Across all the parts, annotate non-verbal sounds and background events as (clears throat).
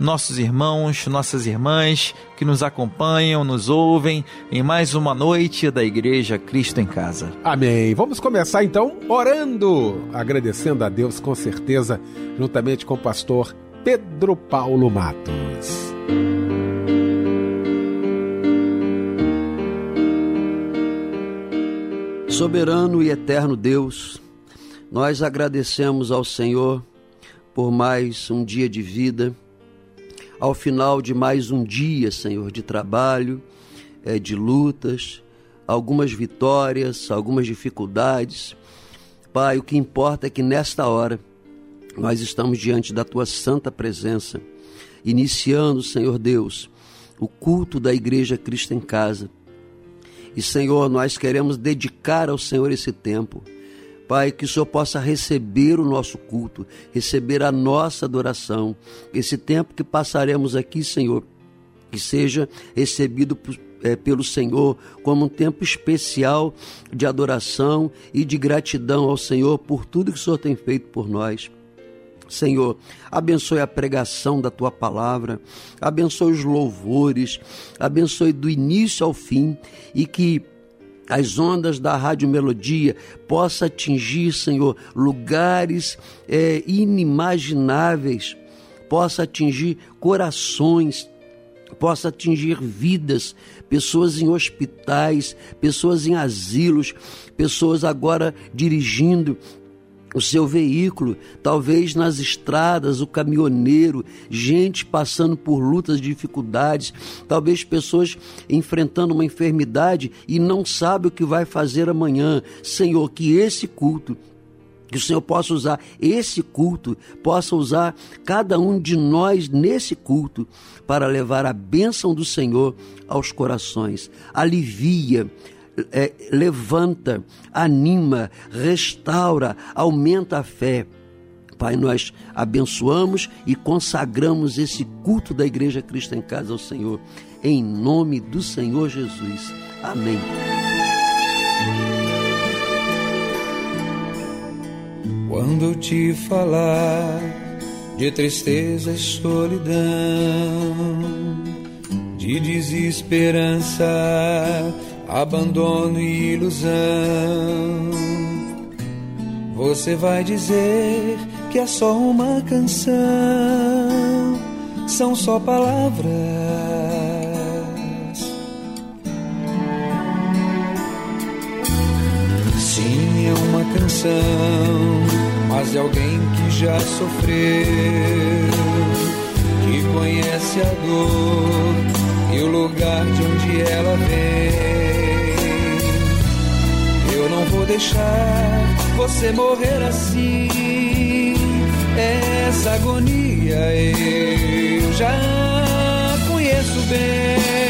nossos irmãos, nossas irmãs que nos acompanham, nos ouvem em mais uma noite da Igreja Cristo em Casa. Amém. Vamos começar então orando, agradecendo a Deus com certeza, juntamente com o pastor Pedro Paulo Matos. Soberano e eterno Deus, nós agradecemos ao Senhor por mais um dia de vida ao final de mais um dia, Senhor, de trabalho, é, de lutas, algumas vitórias, algumas dificuldades. Pai, o que importa é que nesta hora nós estamos diante da tua santa presença, iniciando, Senhor Deus, o culto da Igreja Cristo em Casa. E, Senhor, nós queremos dedicar ao Senhor esse tempo Pai, que o Senhor possa receber o nosso culto, receber a nossa adoração. Esse tempo que passaremos aqui, Senhor, que seja recebido por, é, pelo Senhor como um tempo especial de adoração e de gratidão ao Senhor por tudo que o Senhor tem feito por nós. Senhor, abençoe a pregação da tua palavra, abençoe os louvores, abençoe do início ao fim e que as ondas da Rádio Melodia possa atingir, Senhor, lugares é, inimagináveis, possa atingir corações, possa atingir vidas, pessoas em hospitais, pessoas em asilos, pessoas agora dirigindo o seu veículo, talvez nas estradas, o caminhoneiro, gente passando por lutas, dificuldades, talvez pessoas enfrentando uma enfermidade e não sabe o que vai fazer amanhã. Senhor, que esse culto que o Senhor possa usar esse culto, possa usar cada um de nós nesse culto para levar a bênção do Senhor aos corações. Alivia, é, levanta, anima, restaura, aumenta a fé. Pai, nós abençoamos e consagramos esse culto da Igreja Cristo em Casa ao Senhor, em nome do Senhor Jesus. Amém. Quando te falar de tristeza e solidão, de desesperança, abandono e ilusão. Você vai dizer que é só uma canção, são só palavras. Sim, é uma canção, mas de alguém que já sofreu, que conhece a dor e o lugar de onde ela vem deixar você morrer assim. Essa agonia eu já conheço bem.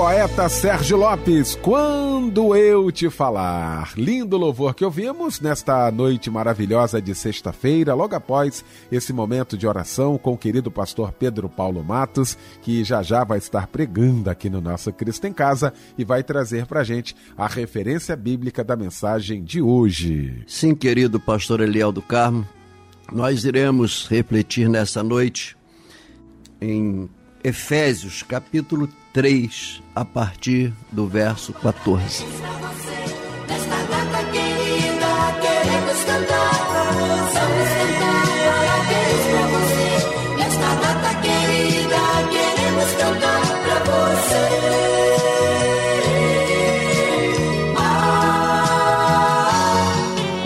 Poeta Sérgio Lopes, quando eu te falar. Lindo louvor que ouvimos nesta noite maravilhosa de sexta-feira, logo após esse momento de oração com o querido pastor Pedro Paulo Matos, que já já vai estar pregando aqui no nosso Cristo em Casa e vai trazer para gente a referência bíblica da mensagem de hoje. Sim, querido pastor Eliel do Carmo, nós iremos refletir nessa noite em Efésios capítulo 3, a partir do verso 14. queremos cantar,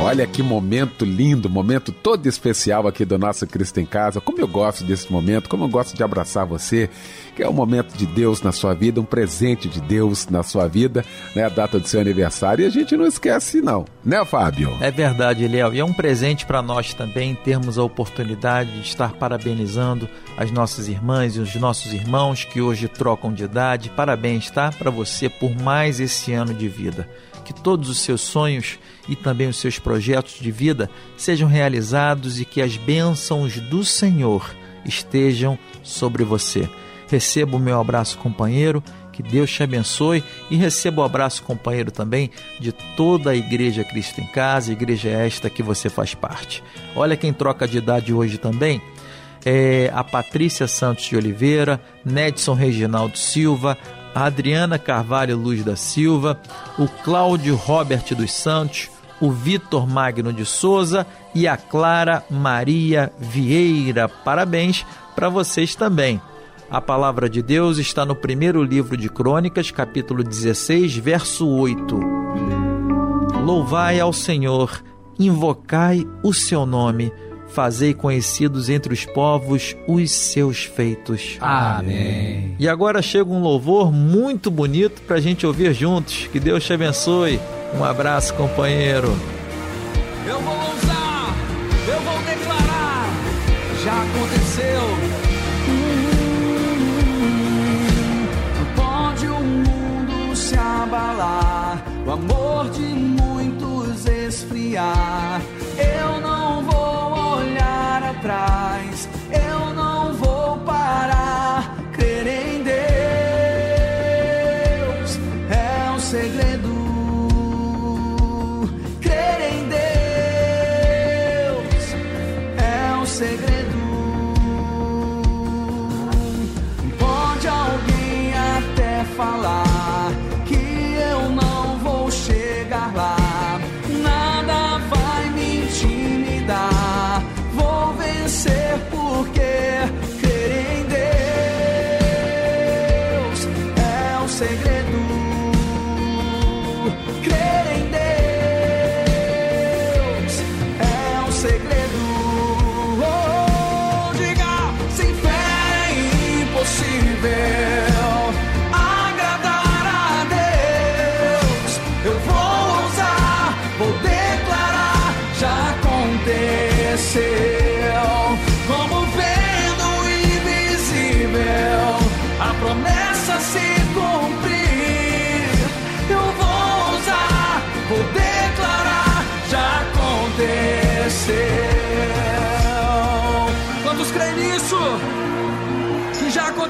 Olha que momento lindo, momento todo especial aqui do nosso Cristo em Casa. Como eu gosto desse momento, como eu gosto de abraçar você, que é um momento de Deus na sua vida, um presente de Deus na sua vida, né? A data do seu aniversário e a gente não esquece não, né, Fábio? É verdade, Léo. E é um presente para nós também termos a oportunidade de estar parabenizando as nossas irmãs e os nossos irmãos que hoje trocam de idade. Parabéns, tá? Para você por mais esse ano de vida que todos os seus sonhos e também os seus projetos de vida sejam realizados e que as bênçãos do Senhor estejam sobre você. Receba o meu abraço, companheiro. Que Deus te abençoe e receba o abraço, companheiro, também de toda a Igreja Cristo em Casa, igreja esta que você faz parte. Olha quem troca de idade hoje também. É a Patrícia Santos de Oliveira, Nedson Reginaldo Silva, a Adriana Carvalho Luz da Silva, o Cláudio Robert dos Santos, o Vitor Magno de Souza e a Clara Maria Vieira. Parabéns para vocês também. A palavra de Deus está no primeiro livro de Crônicas, capítulo 16, verso 8. Louvai ao Senhor, invocai o seu nome fazei conhecidos entre os povos os seus feitos. Amém. E agora chega um louvor muito bonito para a gente ouvir juntos. Que Deus te abençoe. Um abraço, companheiro. Eu vou ousar, eu vou declarar, já aconteceu. O amor de muitos esfriar. Eu não vou atrás.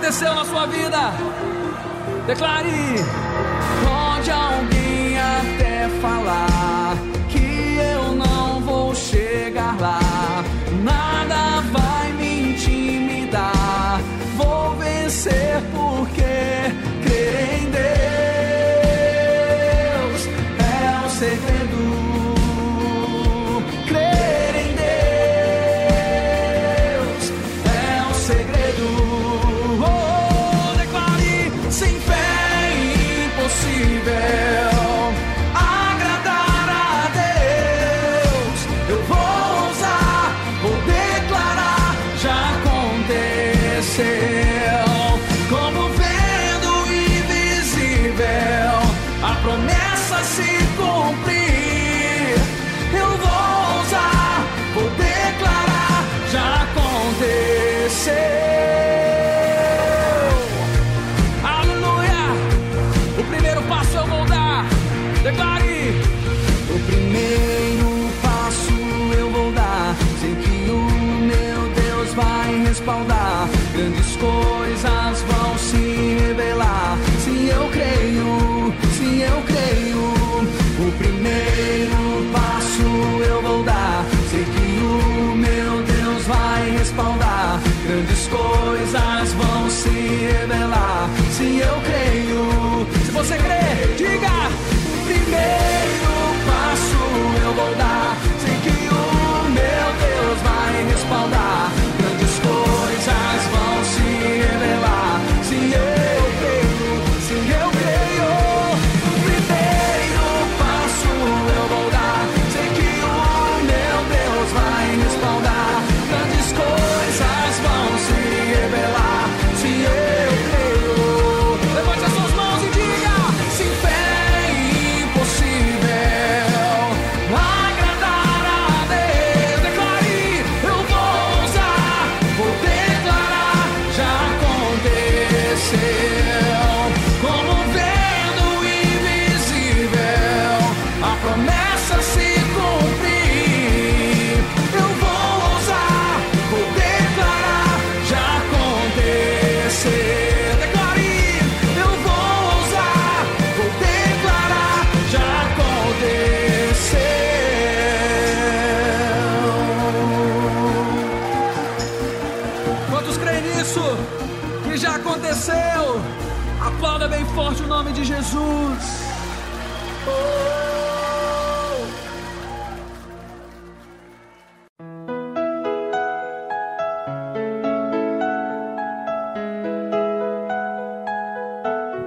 Aconteceu na sua vida. Declare. Pode alguém até falar que eu não vou chegar lá. Nada vai me intimidar. Vou vencer porque crer em Deus é o segredo. Coisas vão se revelar. Se eu creio,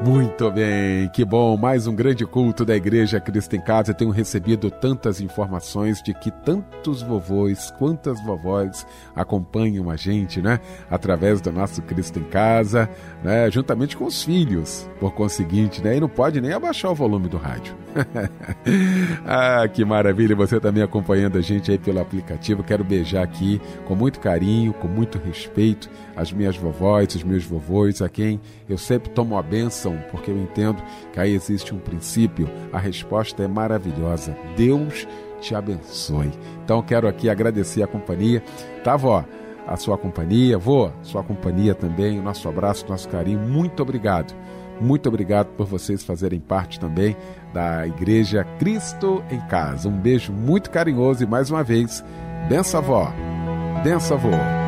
Muito bem, que bom. Mais um grande culto da Igreja Cristo em Casa. Tenho recebido tantas informações de que tantos vovôs, quantas vovós acompanham a gente, né? Através do nosso Cristo em Casa, né? Juntamente com os filhos, por conseguinte, né? E não pode nem abaixar o volume do rádio. (laughs) ah, que maravilha. Você também acompanhando a gente aí pelo aplicativo. Quero beijar aqui com muito carinho, com muito respeito as minhas vovós, os meus vovôs, a quem eu sempre tomo a bênção, porque eu entendo que aí existe um princípio. A resposta é maravilhosa. Deus te abençoe. Então quero aqui agradecer a companhia. Tá, vó? A sua companhia, vô, sua companhia também, o nosso abraço, nosso carinho. Muito obrigado. Muito obrigado por vocês fazerem parte também da Igreja Cristo em Casa. Um beijo muito carinhoso e mais uma vez, benção avó, benção avô.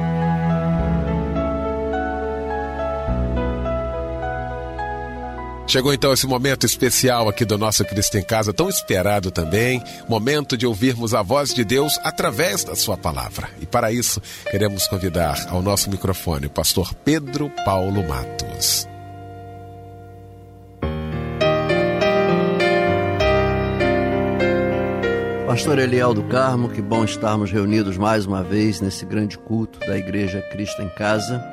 Chegou então esse momento especial aqui do nosso Cristo em Casa, tão esperado também, momento de ouvirmos a voz de Deus através da sua palavra. E para isso, queremos convidar ao nosso microfone o pastor Pedro Paulo Matos. Pastor Eliel do Carmo, que bom estarmos reunidos mais uma vez nesse grande culto da Igreja Cristo em Casa,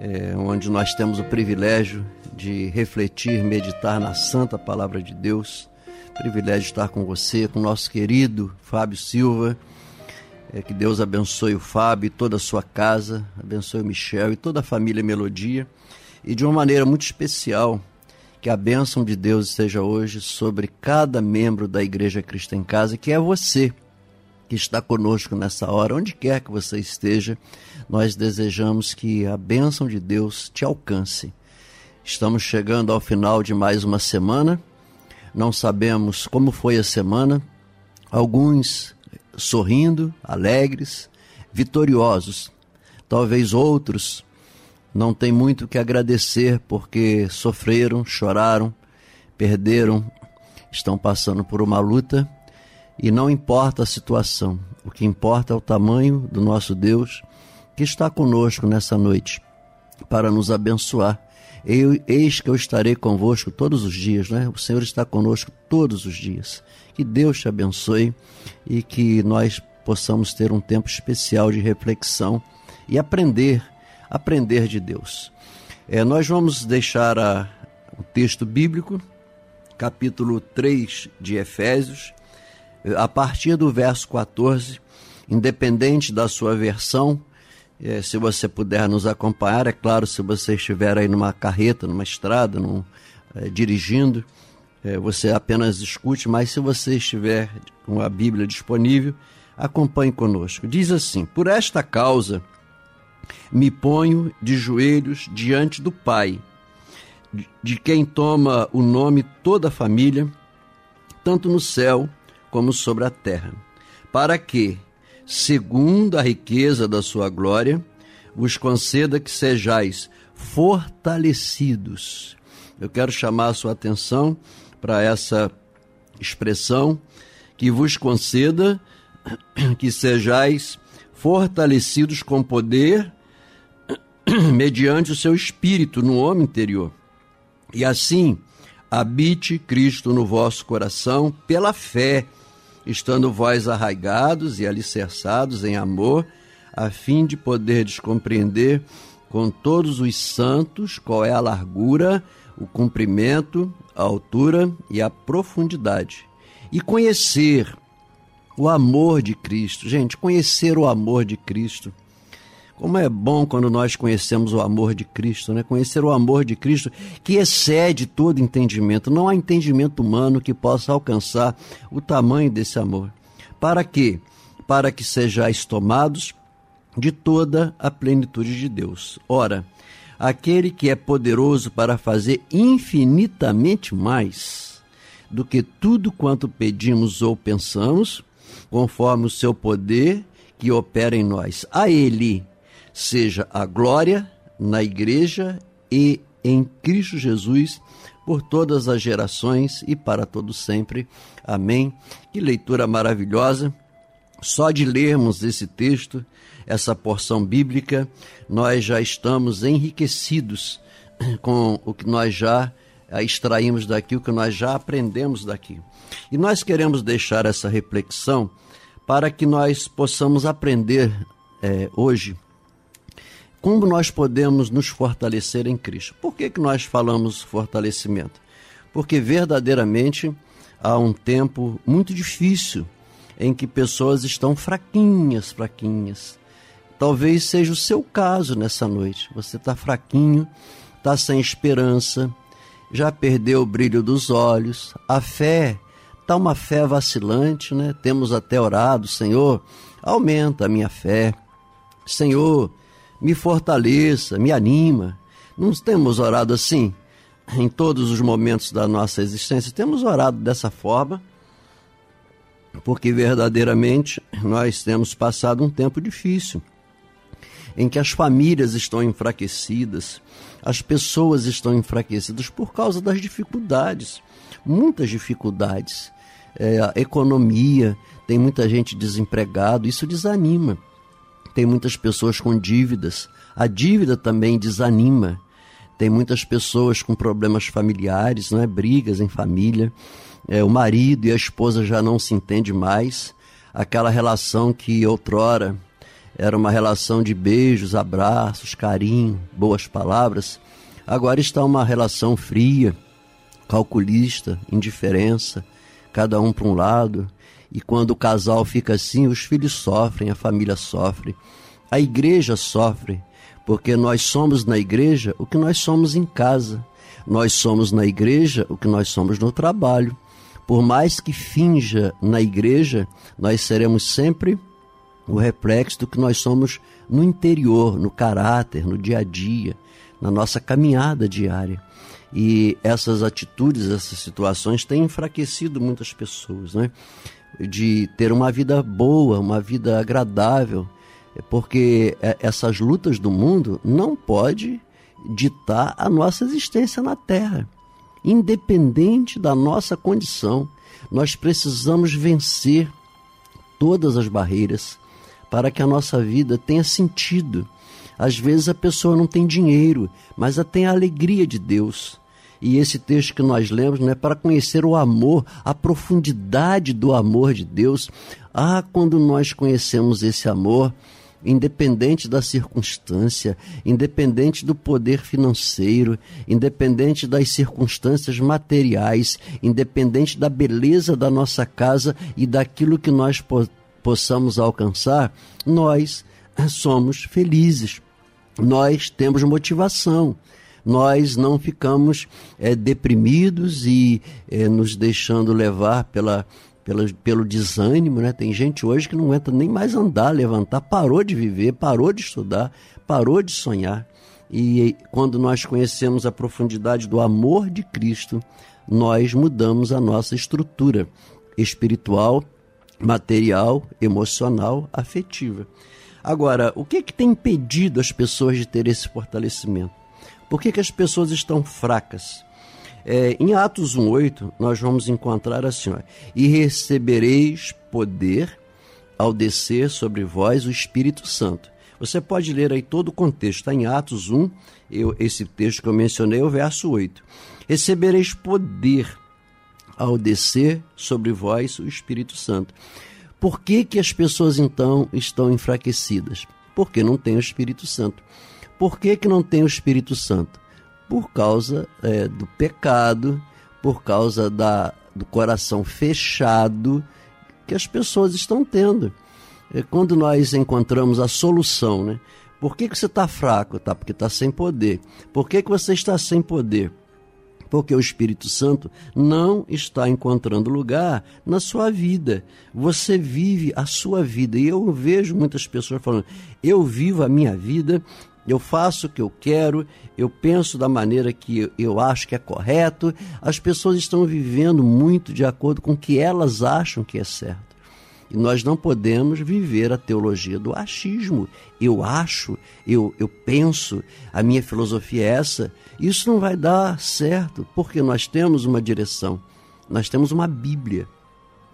é, onde nós temos o privilégio de refletir, meditar na santa palavra de Deus. Privilégio estar com você, com nosso querido Fábio Silva. É, que Deus abençoe o Fábio e toda a sua casa, abençoe o Michel e toda a família Melodia. E de uma maneira muito especial, que a bênção de Deus esteja hoje sobre cada membro da Igreja Cristo em Casa, que é você que está conosco nessa hora, onde quer que você esteja, nós desejamos que a bênção de Deus te alcance. Estamos chegando ao final de mais uma semana, não sabemos como foi a semana, alguns sorrindo, alegres, vitoriosos, talvez outros não tem muito que agradecer porque sofreram, choraram, perderam, estão passando por uma luta. E não importa a situação, o que importa é o tamanho do nosso Deus que está conosco nessa noite para nos abençoar. Eu, eis que eu estarei convosco todos os dias, né? O Senhor está conosco todos os dias. Que Deus te abençoe e que nós possamos ter um tempo especial de reflexão e aprender aprender de Deus. É, nós vamos deixar a, o texto bíblico, capítulo 3 de Efésios, a partir do verso 14, independente da sua versão, é, se você puder nos acompanhar, é claro, se você estiver aí numa carreta, numa estrada, num, é, dirigindo, é, você apenas escute, mas se você estiver com a Bíblia disponível, acompanhe conosco. Diz assim: Por esta causa me ponho de joelhos diante do Pai, de quem toma o nome toda a família, tanto no céu como sobre a terra, para que, segundo a riqueza da sua glória, vos conceda que sejais fortalecidos. Eu quero chamar a sua atenção para essa expressão que vos conceda (clears throat) que sejais fortalecidos com poder (clears throat) mediante o seu espírito no homem interior. E assim habite Cristo no vosso coração pela fé, estando vós arraigados e alicerçados em amor, a fim de poderdes compreender com todos os santos qual é a largura, o comprimento, a altura e a profundidade. E conhecer o amor de Cristo. Gente, conhecer o amor de Cristo. Como é bom quando nós conhecemos o amor de Cristo, né? Conhecer o amor de Cristo que excede todo entendimento. Não há entendimento humano que possa alcançar o tamanho desse amor. Para quê? Para que sejais tomados de toda a plenitude de Deus. Ora, aquele que é poderoso para fazer infinitamente mais do que tudo quanto pedimos ou pensamos, conforme o seu poder que opera em nós. A ele seja a glória na igreja e em Cristo Jesus por todas as gerações e para todo sempre. Amém. Que leitura maravilhosa. Só de lermos esse texto, essa porção bíblica, nós já estamos enriquecidos (clears throat) com o que nós já extraímos daqui, o que nós já aprendemos daqui. E nós queremos deixar essa reflexão para que nós possamos aprender é, hoje como nós podemos nos fortalecer em Cristo. Por que, que nós falamos fortalecimento? Porque verdadeiramente há um tempo muito difícil em que pessoas estão fraquinhas, fraquinhas. Talvez seja o seu caso nessa noite. Você está fraquinho, está sem esperança, já perdeu o brilho dos olhos, a fé está uma fé vacilante, né? Temos até orado, Senhor, aumenta a minha fé. Senhor, me fortaleça, me anima. Não temos orado assim em todos os momentos da nossa existência, temos orado dessa forma, porque verdadeiramente nós temos passado um tempo difícil, em que as famílias estão enfraquecidas, as pessoas estão enfraquecidas por causa das dificuldades, muitas dificuldades. É, a economia, tem muita gente desempregado, isso desanima. Tem muitas pessoas com dívidas. A dívida também desanima. Tem muitas pessoas com problemas familiares, não é? brigas em família. É, o marido e a esposa já não se entendem mais. Aquela relação que outrora era uma relação de beijos, abraços, carinho, boas palavras, agora está uma relação fria, calculista, indiferença, cada um para um lado, e quando o casal fica assim, os filhos sofrem, a família sofre, a igreja sofre, porque nós somos na igreja o que nós somos em casa. Nós somos na igreja o que nós somos no trabalho. Por mais que finja na igreja, nós seremos sempre o reflexo do que nós somos no interior, no caráter, no dia a dia, na nossa caminhada diária. E essas atitudes, essas situações têm enfraquecido muitas pessoas, né? De ter uma vida boa, uma vida agradável, porque é, essas lutas do mundo não pode ditar a nossa existência na Terra. Independente da nossa condição, nós precisamos vencer todas as barreiras para que a nossa vida tenha sentido. Às vezes a pessoa não tem dinheiro, mas ela tem a alegria de Deus. E esse texto que nós lemos não é para conhecer o amor, a profundidade do amor de Deus. Ah, quando nós conhecemos esse amor, independente da circunstância, independente do poder financeiro, independente das circunstâncias materiais, independente da beleza da nossa casa e daquilo que nós po possamos alcançar, nós somos felizes. Nós temos motivação nós não ficamos é, deprimidos e é, nos deixando levar pela, pelo, pelo desânimo, né? Tem gente hoje que não aguenta nem mais andar, levantar, parou de viver, parou de estudar, parou de sonhar. E quando nós conhecemos a profundidade do amor de Cristo, nós mudamos a nossa estrutura espiritual, material, emocional, afetiva. Agora, o que, é que tem impedido as pessoas de ter esse fortalecimento? Por que, que as pessoas estão fracas? É, em Atos 1,8, nós vamos encontrar assim: ó, e recebereis poder ao descer sobre vós o Espírito Santo. Você pode ler aí todo o contexto, está em Atos 1, eu, esse texto que eu mencionei, o verso 8. Recebereis poder ao descer sobre vós o Espírito Santo. Por que, que as pessoas então estão enfraquecidas? Porque não tem o Espírito Santo. Por que, que não tem o Espírito Santo? Por causa é, do pecado, por causa da, do coração fechado que as pessoas estão tendo. É quando nós encontramos a solução, né? Por que, que você está fraco? Tá, porque está sem poder. Por que, que você está sem poder? porque o Espírito Santo não está encontrando lugar na sua vida. Você vive a sua vida. E eu vejo muitas pessoas falando: eu vivo a minha vida, eu faço o que eu quero, eu penso da maneira que eu acho que é correto. As pessoas estão vivendo muito de acordo com o que elas acham que é certo. E nós não podemos viver a teologia do achismo. Eu acho, eu, eu penso, a minha filosofia é essa. Isso não vai dar certo, porque nós temos uma direção, nós temos uma Bíblia,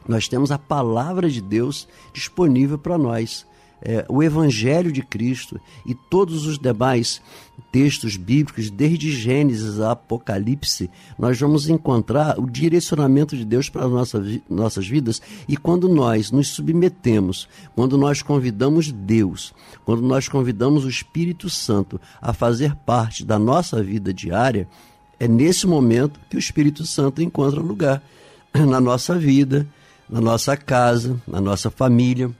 nós temos a palavra de Deus disponível para nós é, o Evangelho de Cristo e todos os demais textos bíblicos, desde Gênesis a Apocalipse, nós vamos encontrar o direcionamento de Deus para as nossas, nossas vidas. E quando nós nos submetemos, quando nós convidamos Deus, quando nós convidamos o Espírito Santo a fazer parte da nossa vida diária, é nesse momento que o Espírito Santo encontra lugar na nossa vida, na nossa casa, na nossa família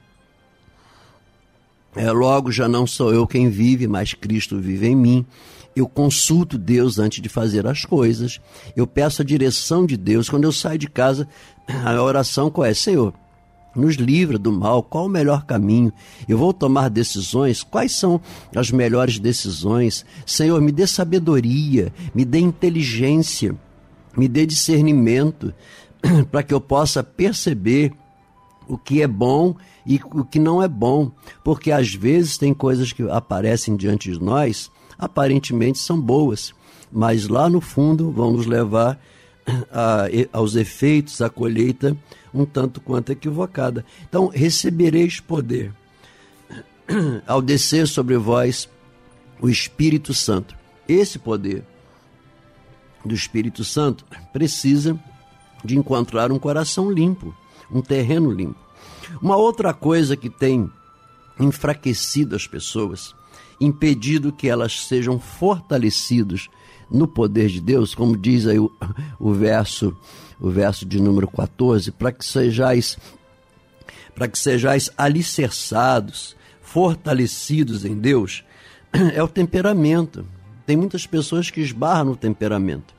é, logo já não sou eu quem vive, mas Cristo vive em mim. Eu consulto Deus antes de fazer as coisas. Eu peço a direção de Deus. Quando eu saio de casa, (clears throat) a oração qual é? Senhor, nos livra do mal, qual o melhor caminho? Eu vou tomar decisões, quais são as melhores decisões? Senhor, me dê sabedoria, me dê inteligência, me dê discernimento, (clears throat) para que eu possa perceber o que é bom e o que não é bom, porque às vezes tem coisas que aparecem diante de nós, aparentemente são boas, mas lá no fundo vão nos levar a, aos efeitos, à colheita um tanto quanto equivocada. Então, recebereis poder (clears throat) ao descer sobre vós o Espírito Santo. Esse poder do Espírito Santo precisa de encontrar um coração limpo, um terreno limpo. Uma outra coisa que tem enfraquecido as pessoas, impedido que elas sejam fortalecidas no poder de Deus, como diz aí o, o verso, o verso de número 14, para que sejais para que sejais alicerçados, fortalecidos em Deus, é o temperamento. Tem muitas pessoas que esbarram no temperamento.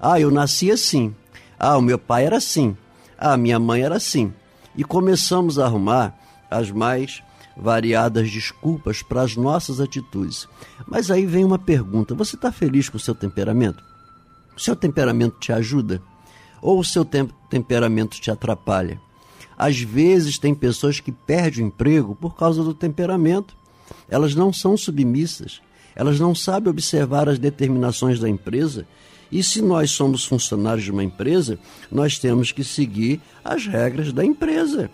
Ah, eu nasci assim. Ah, o meu pai era assim. Ah, minha mãe era assim e começamos a arrumar as mais variadas desculpas para as nossas atitudes. Mas aí vem uma pergunta: você está feliz com o seu temperamento? O seu temperamento te ajuda? Ou o seu tem temperamento te atrapalha? Às vezes tem pessoas que perdem o emprego por causa do temperamento. Elas não são submissas, elas não sabem observar as determinações da empresa e se nós somos funcionários de uma empresa, nós temos que seguir as regras da empresa.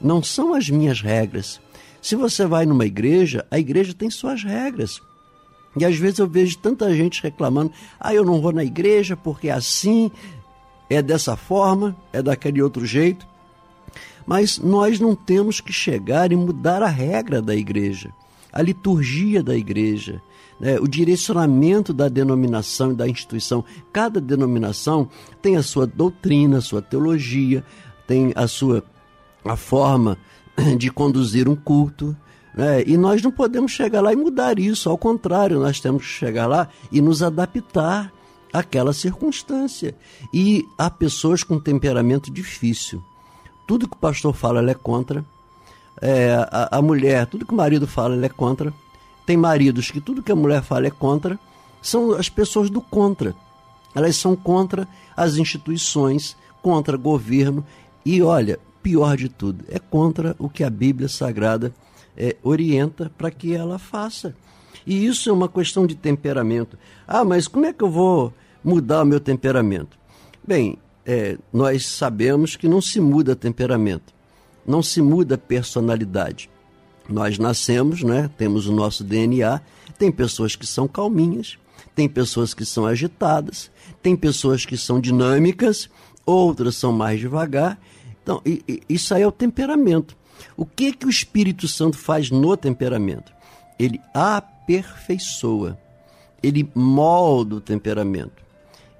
Não são as minhas regras. Se você vai numa igreja, a igreja tem suas regras. E às vezes eu vejo tanta gente reclamando: ah, eu não vou na igreja porque é assim, é dessa forma, é daquele outro jeito. Mas nós não temos que chegar e mudar a regra da igreja, a liturgia da igreja né, o direcionamento da denominação e da instituição. Cada denominação tem a sua doutrina, a sua teologia, tem a sua a forma (clears throat) de conduzir um culto. Né? E nós não podemos chegar lá e mudar isso, ao contrário, nós temos que chegar lá e nos adaptar àquela circunstância. E há pessoas com temperamento difícil. tudo que o pastor fala, é contra. É, a, a, mulher, tudo que o marido fala, ela é contra. Tem maridos que tudo que a mulher fala é contra. São as pessoas do contra. Elas são contra as instituições, contra governo e, olha, pior de tudo, é contra o que a Bíblia Sagrada é, orienta para que ela faça. E isso é uma questão de temperamento. Ah, mas como é que eu vou mudar o meu temperamento? Bem, é, nós sabemos que não se muda temperamento, não se muda personalidade. Nós nascemos, né, temos o nosso DNA, tem pessoas que são calminhas, tem pessoas que são agitadas, tem pessoas que são dinâmicas, outras são mais devagar. Então, isso aí é o temperamento. O que que o Espírito Santo faz no temperamento? Ele aperfeiçoa, ele molda o temperamento.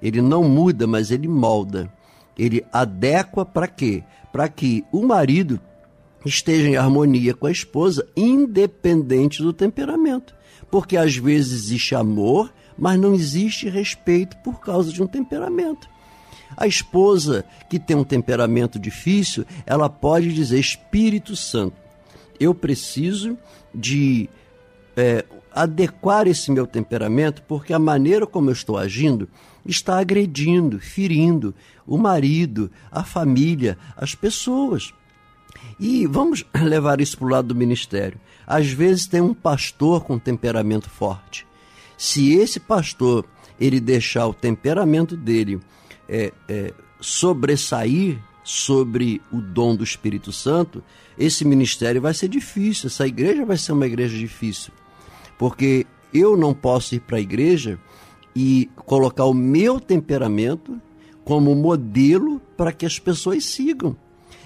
Ele não muda, mas ele molda. Ele adequa para quê? Para que o marido esteja em harmonia com a esposa, independente do temperamento. Porque às vezes existe amor, mas não existe respeito por causa de um temperamento. A esposa que tem um temperamento difícil, ela pode dizer: Espírito Santo, eu preciso de é, adequar esse meu temperamento, porque a maneira como eu estou agindo está agredindo, ferindo o marido, a família, as pessoas. E vamos (clears throat) levar isso para o lado do ministério. Às vezes tem um pastor com temperamento forte. Se esse pastor ele deixar o temperamento dele é, é, sobressair sobre o dom do Espírito Santo, esse ministério vai ser difícil, essa igreja vai ser uma igreja difícil. Porque eu não posso ir para a igreja e colocar o meu temperamento como modelo para que as pessoas sigam.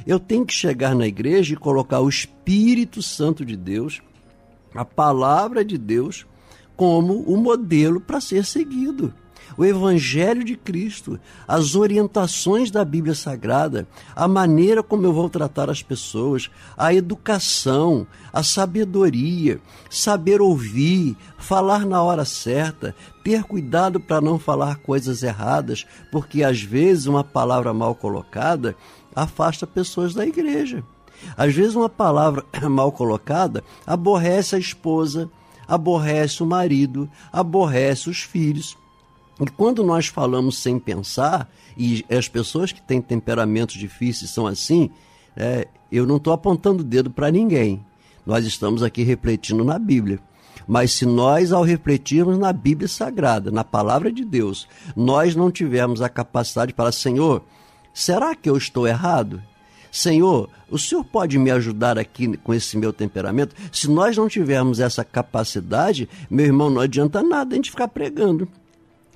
Eu tenho que chegar na igreja e colocar o Espírito Santo de Deus, a palavra de Deus, como o modelo para ser seguido o Evangelho de Cristo, as orientações da Bíblia Sagrada, a maneira como eu vou tratar as pessoas, a educação, a sabedoria, saber ouvir, falar na hora certa, ter cuidado para não falar coisas erradas, porque às vezes uma palavra mal colocada afasta pessoas da igreja. Às vezes uma palavra (coughs) mal colocada aborrece a esposa, aborrece o marido, aborrece os filhos. E quando nós falamos sem pensar, e as pessoas que têm temperamentos difíceis são assim, é, eu não estou apontando o dedo para ninguém. Nós estamos aqui refletindo na Bíblia. Mas se nós, ao refletirmos na Bíblia Sagrada, na palavra de Deus, nós não tivermos a capacidade para, Senhor, será que eu estou errado? Senhor, o Senhor pode me ajudar aqui com esse meu temperamento? Se nós não tivermos essa capacidade, meu irmão, não adianta nada a gente ficar pregando.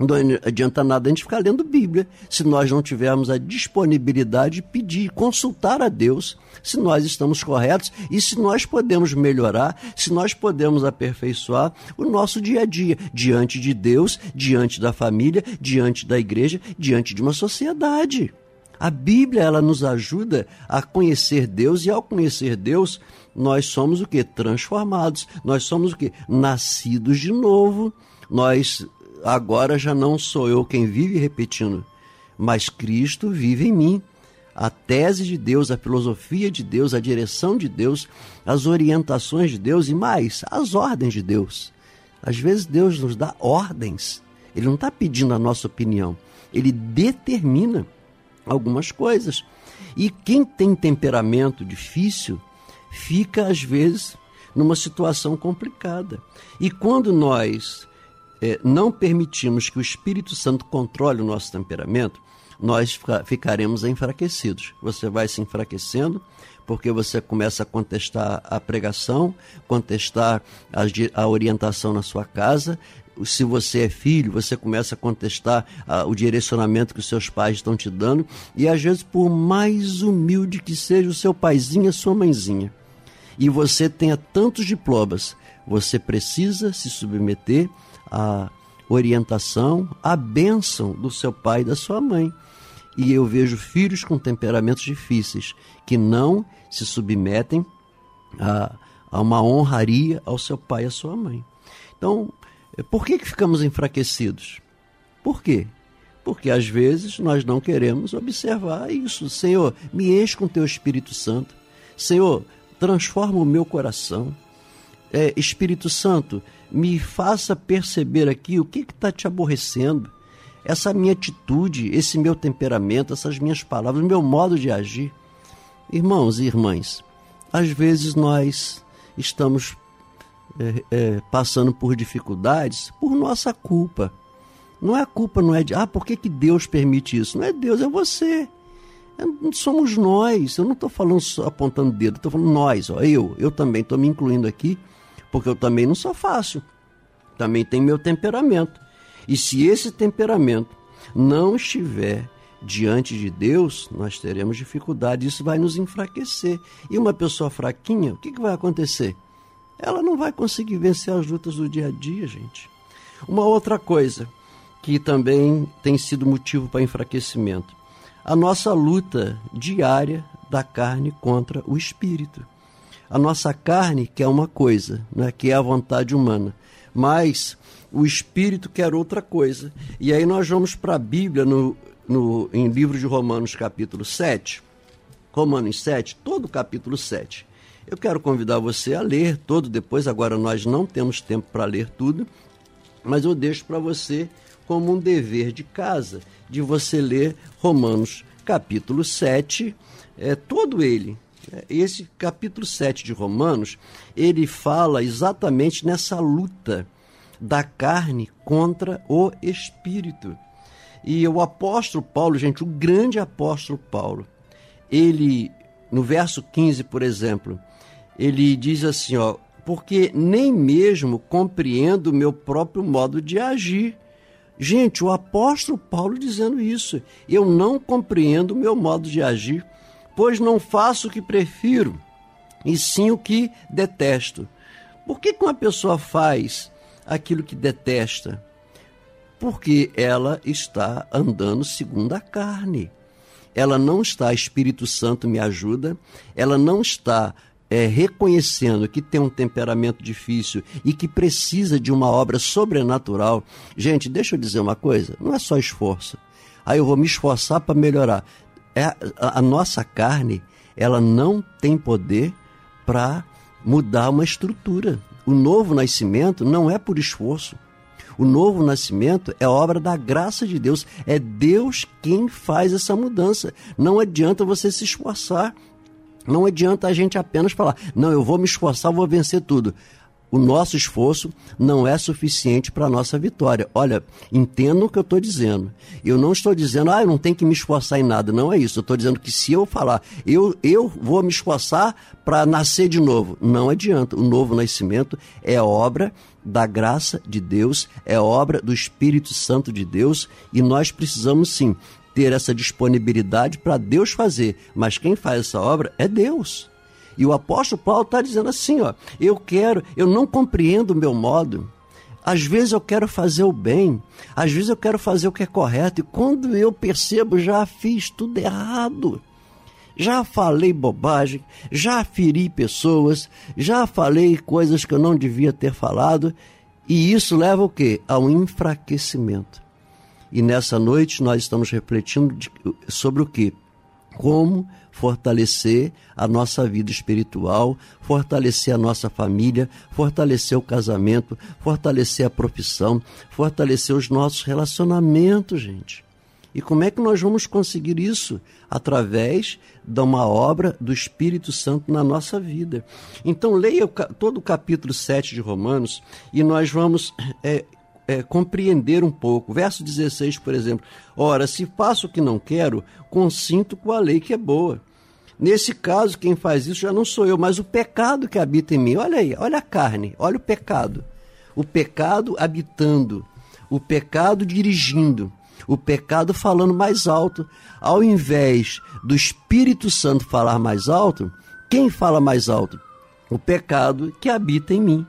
Não adianta nada a gente ficar lendo Bíblia se nós não tivermos a disponibilidade de pedir, consultar a Deus se nós estamos corretos e se nós podemos melhorar, se nós podemos aperfeiçoar o nosso dia a dia diante de Deus, diante da família, diante da igreja, diante de uma sociedade. A Bíblia ela nos ajuda a conhecer Deus e ao conhecer Deus nós somos o que transformados, nós somos o que nascidos de novo. Nós agora já não sou eu quem vive repetindo, mas Cristo vive em mim. A tese de Deus, a filosofia de Deus, a direção de Deus, as orientações de Deus e mais, as ordens de Deus. Às vezes Deus nos dá ordens. Ele não está pedindo a nossa opinião. Ele determina algumas coisas. E quem tem temperamento difícil fica, às vezes, numa situação complicada. E quando nós é, não permitimos que o Espírito Santo controle o nosso temperamento, nós ficaremos enfraquecidos. Você vai se enfraquecendo porque você começa a contestar a pregação, contestar a, a orientação na sua casa. Se você é filho, você começa a contestar a, o direcionamento que os seus pais estão te dando. E às vezes, por mais humilde que seja o seu paizinho, a sua mãezinha, e você tenha tantos diplomas, você precisa se submeter a orientação, a bênção do seu pai e da sua mãe. E eu vejo filhos com temperamentos difíceis que não se submetem a, a uma honraria ao seu pai e à sua mãe. Então, por que, que ficamos enfraquecidos? Por quê? Porque às vezes nós não queremos observar isso. Senhor, me enche com teu Espírito Santo. Senhor, transforma o meu coração. É, Espírito Santo, me faça perceber aqui o que está te aborrecendo. Essa minha atitude, esse meu temperamento, essas minhas palavras, meu modo de agir. Irmãos e irmãs, às vezes nós estamos é, é, passando por dificuldades por nossa culpa. Não é a culpa, não é de, ah, por que, que Deus permite isso? Não é Deus, é você. É, somos nós. Eu não estou falando só apontando dedo, estou falando nós, ó, eu. Eu também estou me incluindo aqui, porque eu também não sou fácil. Também tenho meu temperamento. E se esse temperamento não estiver diante de Deus, nós teremos dificuldade, isso vai nos enfraquecer. E uma pessoa fraquinha, o que, que vai acontecer? Ela não vai conseguir vencer as lutas do dia a dia, gente. Uma outra coisa que também tem sido motivo para enfraquecimento: a nossa luta diária da carne contra o espírito. A nossa carne quer uma coisa, né, que é a vontade humana, mas o espírito quer outra coisa. E aí nós vamos para a Bíblia no no, em livro de Romanos, capítulo 7, Romanos 7, todo o capítulo 7. Eu quero convidar você a ler todo depois, agora nós não temos tempo para ler tudo, mas eu deixo para você como um dever de casa, de você ler Romanos capítulo 7, é, todo ele. Esse capítulo 7 de Romanos, ele fala exatamente nessa luta da carne contra o espírito. E o apóstolo Paulo, gente, o grande apóstolo Paulo, ele, no verso 15, por exemplo, ele diz assim, ó, porque nem mesmo compreendo o meu próprio modo de agir. Gente, o apóstolo Paulo dizendo isso, eu não compreendo o meu modo de agir, pois não faço o que prefiro, e sim o que detesto. Por que, que uma pessoa faz aquilo que detesta? porque ela está andando segundo a carne. Ela não está, Espírito Santo me ajuda, ela não está é, reconhecendo que tem um temperamento difícil e que precisa de uma obra sobrenatural. Gente, deixa eu dizer uma coisa: não é só esforço. Aí eu vou me esforçar para melhorar. É, a, a nossa carne, ela não tem poder para mudar uma estrutura. O novo nascimento não é por esforço. O novo nascimento é obra da graça de Deus. É Deus quem faz essa mudança. Não adianta você se esforçar. Não adianta a gente apenas falar, não, eu vou me esforçar, vou vencer tudo o nosso esforço não é suficiente para a nossa vitória. Olha, entenda o que eu estou dizendo. Eu não estou dizendo, ah, eu não tenho que me esforçar em nada. Não é isso. Eu estou dizendo que se eu falar, eu, eu vou me esforçar para nascer de novo. Não adianta. O novo nascimento é obra da graça de Deus, é obra do Espírito Santo de Deus e nós precisamos sim ter essa disponibilidade para Deus fazer. Mas quem faz essa obra é Deus. E o apóstolo Paulo está dizendo assim: ó, eu quero, eu não compreendo o meu modo. Às vezes eu quero fazer o bem, às vezes eu quero fazer o que é correto, e quando eu percebo, já fiz tudo errado. Já falei bobagem, já feri pessoas, já falei coisas que eu não devia ter falado, e isso leva o quê? Ao enfraquecimento. E nessa noite nós estamos refletindo sobre o que? Como fortalecer a nossa vida espiritual, fortalecer a nossa família, fortalecer o casamento, fortalecer a profissão, fortalecer os nossos relacionamentos, gente. E como é que nós vamos conseguir isso? Através de uma obra do Espírito Santo na nossa vida. Então, leia todo o capítulo 7 de Romanos e nós vamos é, é, compreender um pouco. Verso 16, por exemplo. Ora, se faço o que não quero, consinto com a lei que é boa. Nesse caso, quem faz isso já não sou eu, mas o pecado que habita em mim. Olha aí, olha a carne, olha o pecado. O pecado habitando, o pecado dirigindo, o pecado falando mais alto. Ao invés do Espírito Santo falar mais alto, quem fala mais alto? O pecado que habita em mim.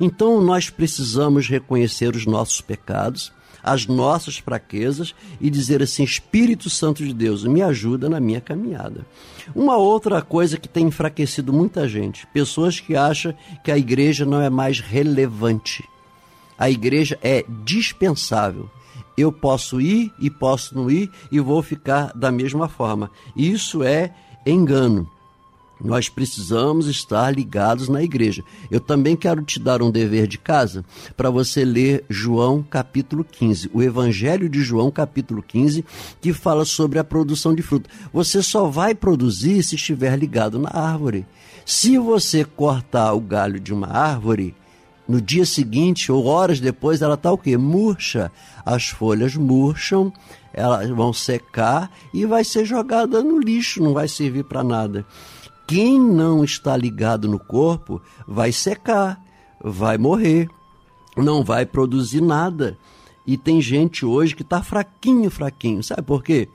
Então nós precisamos reconhecer os nossos pecados, as nossas fraquezas e dizer assim: Espírito Santo de Deus, me ajuda na minha caminhada. Uma outra coisa que tem enfraquecido muita gente, pessoas que acham que a igreja não é mais relevante. A igreja é dispensável, eu posso ir e posso não ir e vou ficar da mesma forma. Isso é engano. Nós precisamos estar ligados na igreja. Eu também quero te dar um dever de casa para você ler João capítulo 15, o Evangelho de João capítulo 15, que fala sobre a produção de fruto. Você só vai produzir se estiver ligado na árvore. Se você cortar o galho de uma árvore, no dia seguinte ou horas depois ela está o quê? Murcha. As folhas murcham, elas vão secar e vai ser jogada no lixo, não vai servir para nada. Quem não está ligado no corpo vai secar, vai morrer, não vai produzir nada. E tem gente hoje que está fraquinho, fraquinho. Sabe por quê?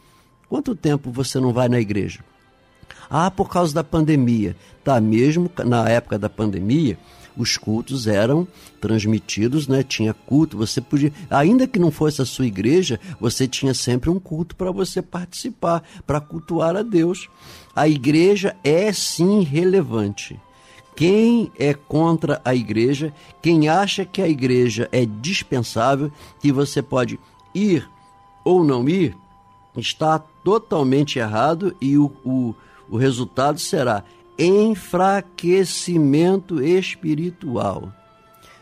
Quanto tempo você não vai na igreja? Ah, por causa da pandemia. Tá mesmo na época da pandemia, os cultos eram transmitidos, né? Tinha culto, você podia, ainda que não fosse a sua igreja, você tinha sempre um culto para você participar, para cultuar a Deus. A igreja é sim relevante. Quem é contra a igreja, quem acha que a igreja é dispensável, que você pode ir ou não ir, está totalmente errado e o, o, o resultado será enfraquecimento espiritual.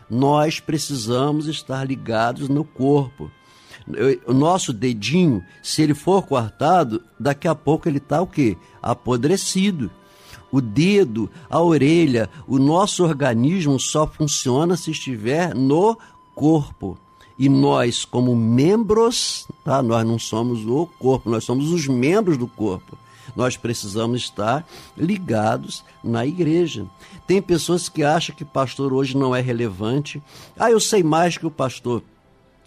Nós precisamos estar ligados no corpo. O nosso dedinho, se ele for cortado, daqui a pouco ele está o quê? Apodrecido. O dedo, a orelha, o nosso organismo só funciona se estiver no corpo. E nós, como membros, tá? nós não somos o corpo, nós somos os membros do corpo. Nós precisamos estar ligados na igreja. Tem pessoas que acham que pastor hoje não é relevante. Ah, eu sei mais que o pastor.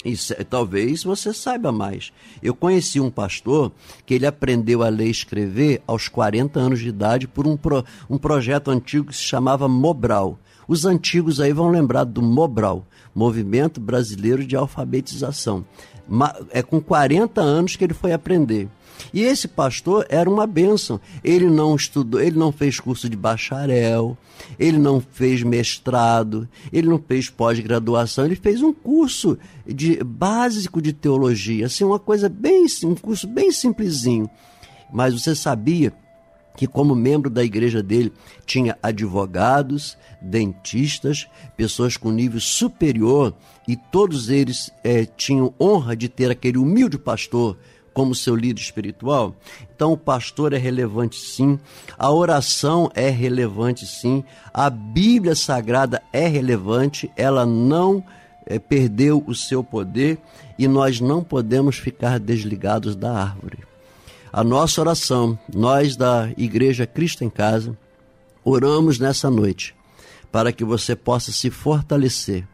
E talvez você saiba mais. Eu conheci um pastor que ele aprendeu a ler e escrever aos 40 anos de idade por um, pro, um projeto antigo que se chamava Mobral. Os antigos aí vão lembrar do Mobral, Movimento Brasileiro de Alfabetização. É com 40 anos que ele foi aprender. E esse pastor era uma bênção. Ele não estudou, ele não fez curso de bacharel, ele não fez mestrado, ele não fez pós-graduação, ele fez um curso de básico de teologia, assim, uma coisa bem, um curso bem simplesinho. Mas você sabia que como membro da igreja dele tinha advogados, dentistas, pessoas com nível superior e todos eles é, tinham honra de ter aquele humilde pastor como seu líder espiritual? Então, o pastor é relevante sim, a oração é relevante sim, a Bíblia Sagrada é relevante, ela não é, perdeu o seu poder e nós não podemos ficar desligados da árvore. A nossa oração, nós da Igreja Cristo em Casa, oramos nessa noite para que você possa se fortalecer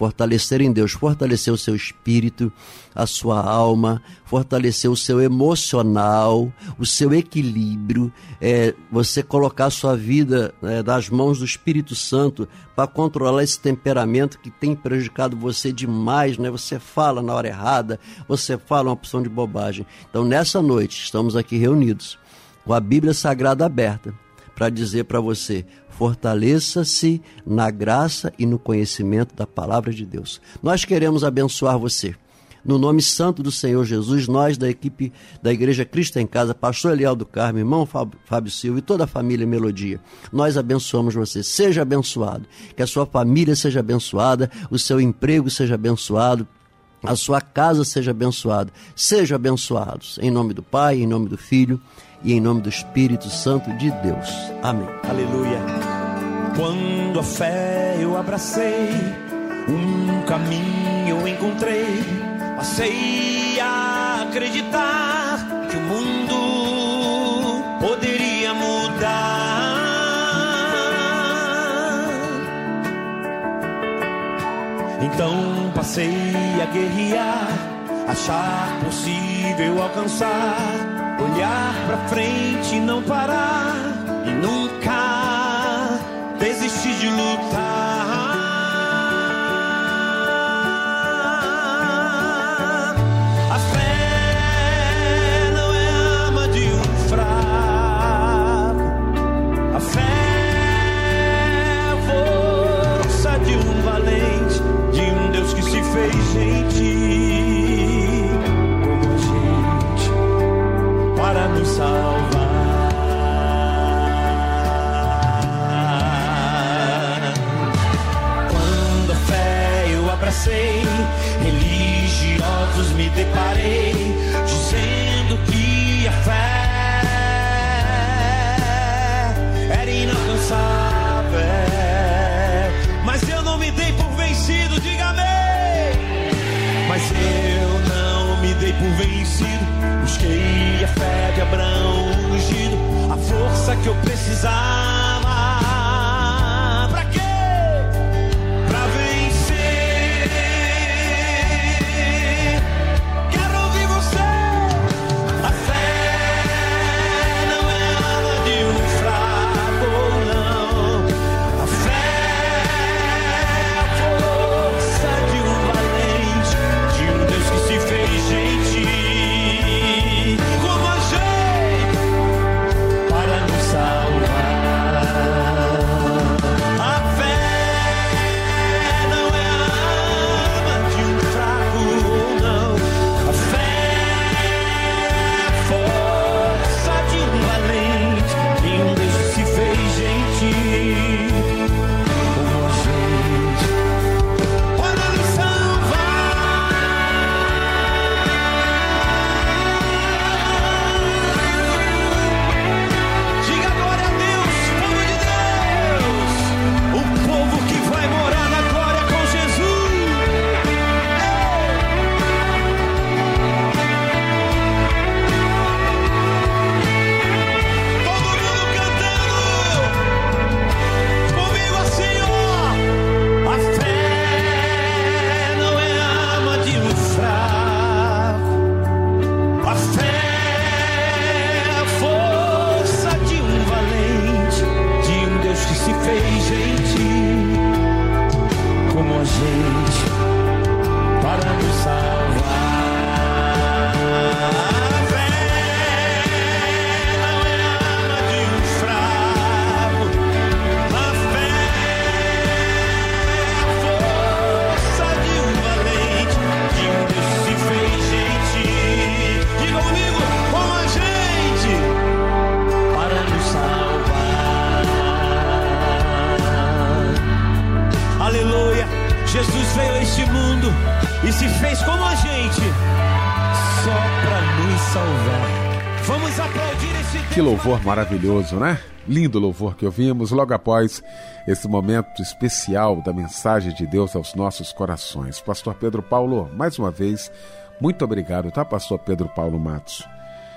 fortalecer em Deus, fortalecer o seu espírito, a sua alma, fortalecer o seu emocional, o seu equilíbrio, é, você colocar a sua vida é, nas mãos do Espírito Santo para controlar esse temperamento que tem prejudicado você demais, né? Você fala na hora errada, você fala uma opção de bobagem. Então, nessa noite, estamos aqui reunidos com a Bíblia Sagrada aberta para dizer para você: fortaleça-se na graça e no conhecimento da palavra de Deus. Nós queremos abençoar você. No nome santo do Senhor Jesus, nós da equipe da Igreja Cristo em Casa, pastor Eliel do Carmo, irmão Fábio Silva e toda a família Melodia, nós abençoamos você. Seja abençoado, que a sua família seja abençoada, o seu emprego seja abençoado, a sua casa seja abençoada. Sejam abençoados. Em nome do Pai, em nome do Filho e em nome do Espírito Santo de Deus. Amém. Aleluia. Quando a fé eu abracei, um caminho eu encontrei, passei a acreditar que o mundo poderia mudar. Então passei a guerrear, achar possível alcançar olhar pra frente e não parar e nunca desistir de lutar. A fé não é a arma de um fraco, a fé é a força de um valente, de um Deus que se fez gente. Religiosos me deparei, dizendo que a fé era inalcançável. Mas eu não me dei por vencido, diga amém. Mas eu não me dei por vencido. Busquei a fé de Abraão ungido, a força que eu precisava. Que louvor maravilhoso, né? Lindo louvor que ouvimos logo após esse momento especial da mensagem de Deus aos nossos corações. Pastor Pedro Paulo, mais uma vez, muito obrigado, tá, Pastor Pedro Paulo Matos?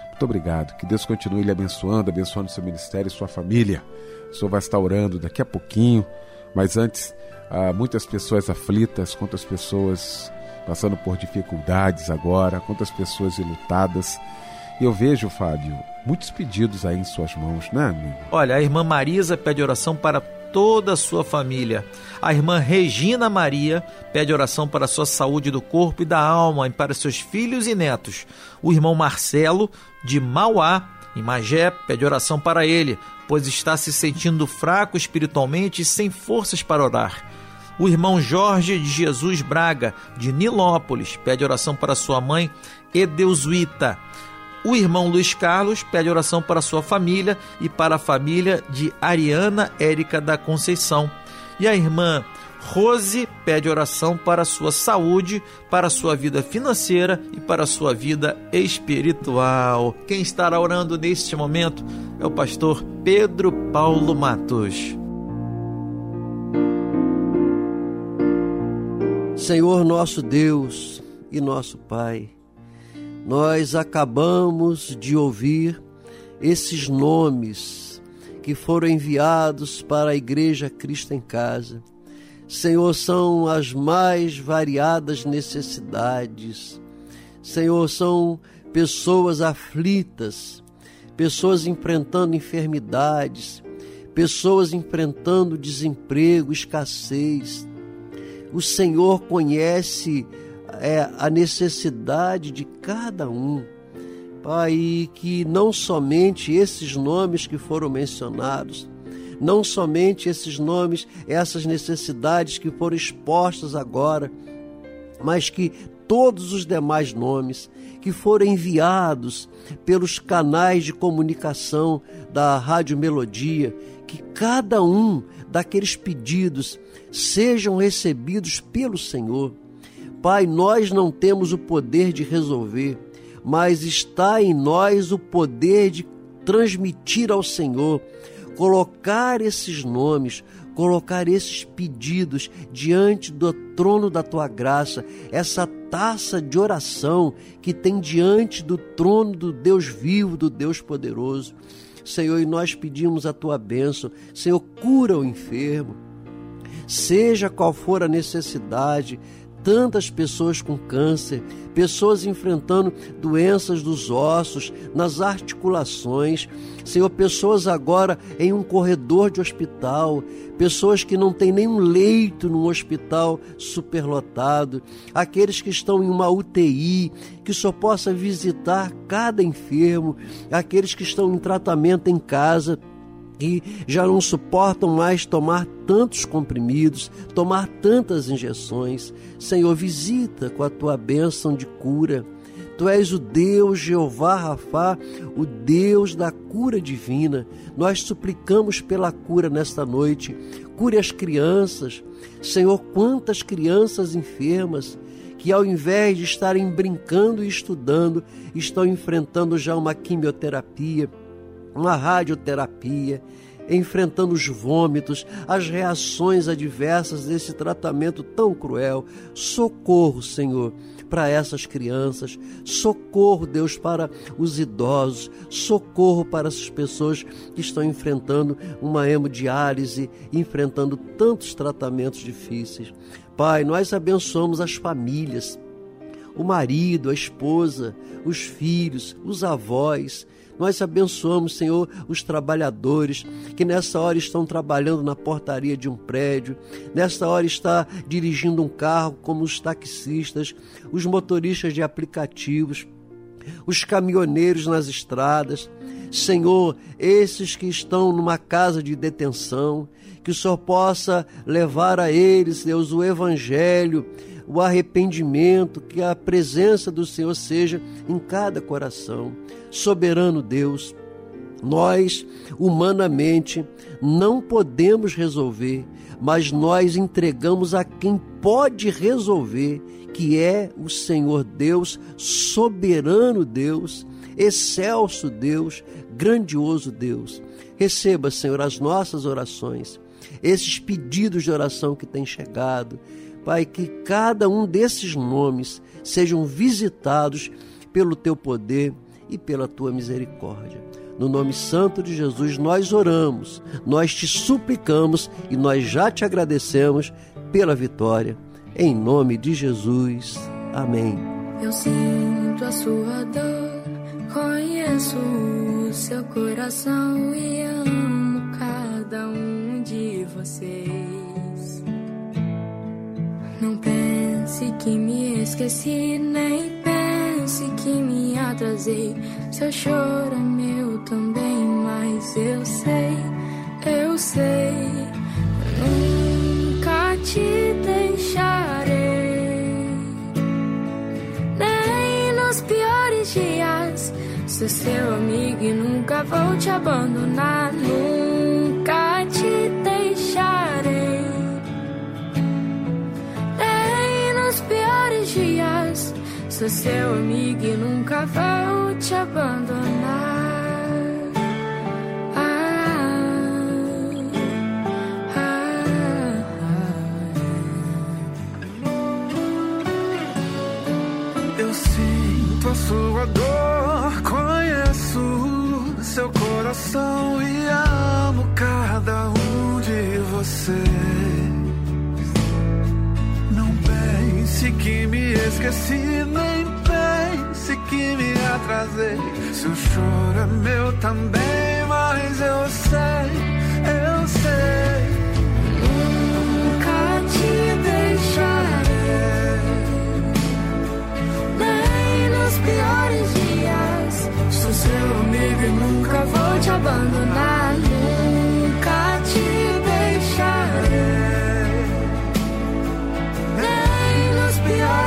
Muito obrigado. Que Deus continue lhe abençoando, abençoando seu ministério e sua família. O senhor vai estar orando daqui a pouquinho, mas antes, há muitas pessoas aflitas, quantas pessoas passando por dificuldades agora, quantas pessoas ilutadas. E eu vejo, Fábio, muitos pedidos aí em suas mãos, né, amigo? Olha, a irmã Marisa pede oração para toda a sua família. A irmã Regina Maria pede oração para a sua saúde do corpo e da alma e para seus filhos e netos. O irmão Marcelo, de Mauá, em Magé, pede oração para ele, pois está se sentindo fraco espiritualmente e sem forças para orar. O irmão Jorge de Jesus Braga, de Nilópolis, pede oração para sua mãe Edeusuíta. O irmão Luiz Carlos pede oração para sua família e para a família de Ariana Érica da Conceição. E a irmã Rose pede oração para sua saúde, para sua vida financeira e para sua vida espiritual. Quem estará orando neste momento é o pastor Pedro Paulo Matos. Senhor nosso Deus e nosso Pai, nós acabamos de ouvir esses nomes que foram enviados para a Igreja Cristo em Casa. Senhor, são as mais variadas necessidades. Senhor, são pessoas aflitas, pessoas enfrentando enfermidades, pessoas enfrentando desemprego, escassez. O Senhor conhece é, a necessidade de cada um. Pai, que não somente esses nomes que foram mencionados, não somente esses nomes, essas necessidades que foram expostas agora, mas que todos os demais nomes que foram enviados pelos canais de comunicação da Rádio Melodia, que cada um daqueles pedidos sejam recebidos pelo Senhor Pai, nós não temos o poder de resolver, mas está em nós o poder de transmitir ao Senhor, colocar esses nomes, colocar esses pedidos diante do trono da tua graça, essa taça de oração que tem diante do trono do Deus vivo, do Deus poderoso. Senhor, e nós pedimos a tua bênção. Senhor, cura o enfermo. Seja qual for a necessidade, tantas pessoas com câncer, pessoas enfrentando doenças dos ossos, nas articulações, Senhor, pessoas agora em um corredor de hospital, pessoas que não têm nenhum leito no hospital superlotado, aqueles que estão em uma UTI, que só possa visitar cada enfermo, aqueles que estão em tratamento em casa que já não suportam mais tomar tantos comprimidos, tomar tantas injeções. Senhor, visita com a tua bênção de cura. Tu és o Deus Jeová Rafá, o Deus da cura divina. Nós suplicamos pela cura nesta noite. Cure as crianças. Senhor, quantas crianças enfermas que ao invés de estarem brincando e estudando, estão enfrentando já uma quimioterapia uma radioterapia, enfrentando os vômitos, as reações adversas desse tratamento tão cruel. Socorro, Senhor, para essas crianças, socorro, Deus, para os idosos, socorro para essas pessoas que estão enfrentando uma hemodiálise, enfrentando tantos tratamentos difíceis. Pai, nós abençoamos as famílias, o marido, a esposa, os filhos, os avós, nós abençoamos, Senhor, os trabalhadores que nessa hora estão trabalhando na portaria de um prédio, nessa hora está dirigindo um carro, como os taxistas, os motoristas de aplicativos, os caminhoneiros nas estradas. Senhor, esses que estão numa casa de detenção, que o Senhor possa levar a eles, Deus, o Evangelho, o arrependimento, que a presença do Senhor seja em cada coração. Soberano Deus, nós, humanamente, não podemos resolver, mas nós entregamos a quem pode resolver, que é o Senhor Deus, soberano Deus, excelso Deus, grandioso Deus. Receba, Senhor, as nossas orações, esses pedidos de oração que têm chegado, Pai, que cada um desses nomes sejam visitados pelo teu poder e pela tua misericórdia. No nome santo de Jesus nós oramos, nós te suplicamos e nós já te agradecemos pela vitória. Em nome de Jesus. Amém. Eu sinto a sua dor, conheço o seu coração e amo cada um de vocês. Não pense que me esqueci, nem pense que me atrasei. Seu choro é meu também, mas eu sei, eu sei. Nunca te deixarei, nem nos piores dias. Sou seu amigo e nunca vou te abandonar. Nunca Sou seu amigo e nunca vou te abandonar. Ah, ah, ah. Eu sinto a sua dor, conheço seu coração e amo cada um de vocês. Pense que me esqueci, nem pense que me atrasei. Seu choro é meu também, mas eu sei, eu sei. Nunca te deixarei, nem nos piores dias. Sou seu amigo e nunca vou te abandonar.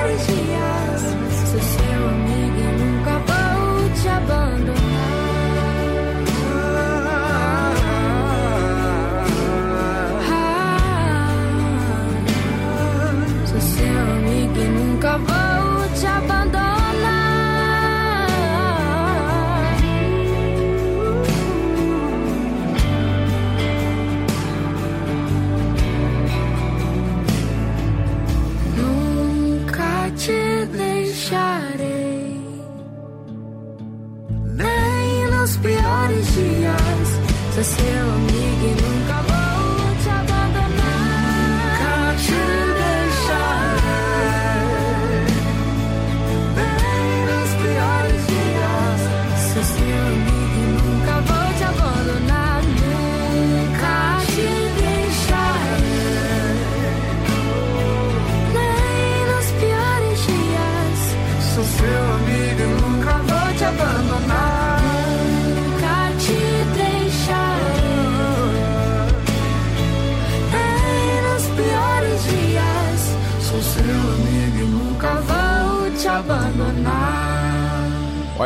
Piores dias. Sou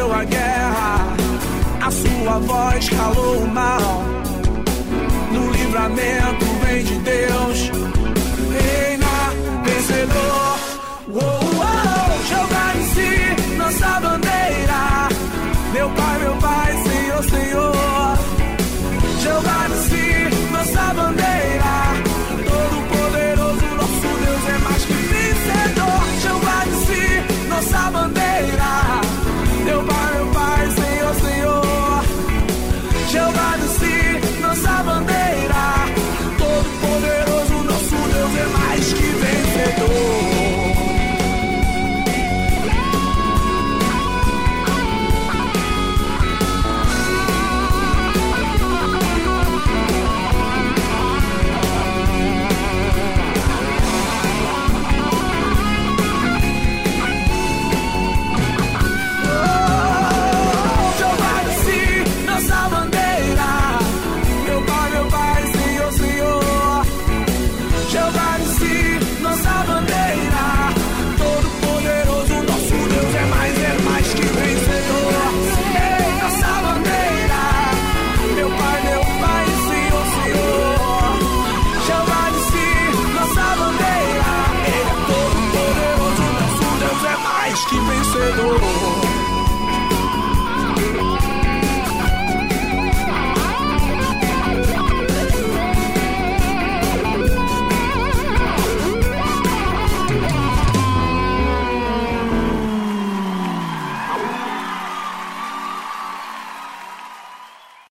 venceu a guerra, a sua voz calou o mal. No livramento vem de Deus, reina vencedor. Oh, oh, jogar em si nossa bandeira, meu Pai, meu Pai, Senhor, Senhor. Jogar em si nossa bandeira.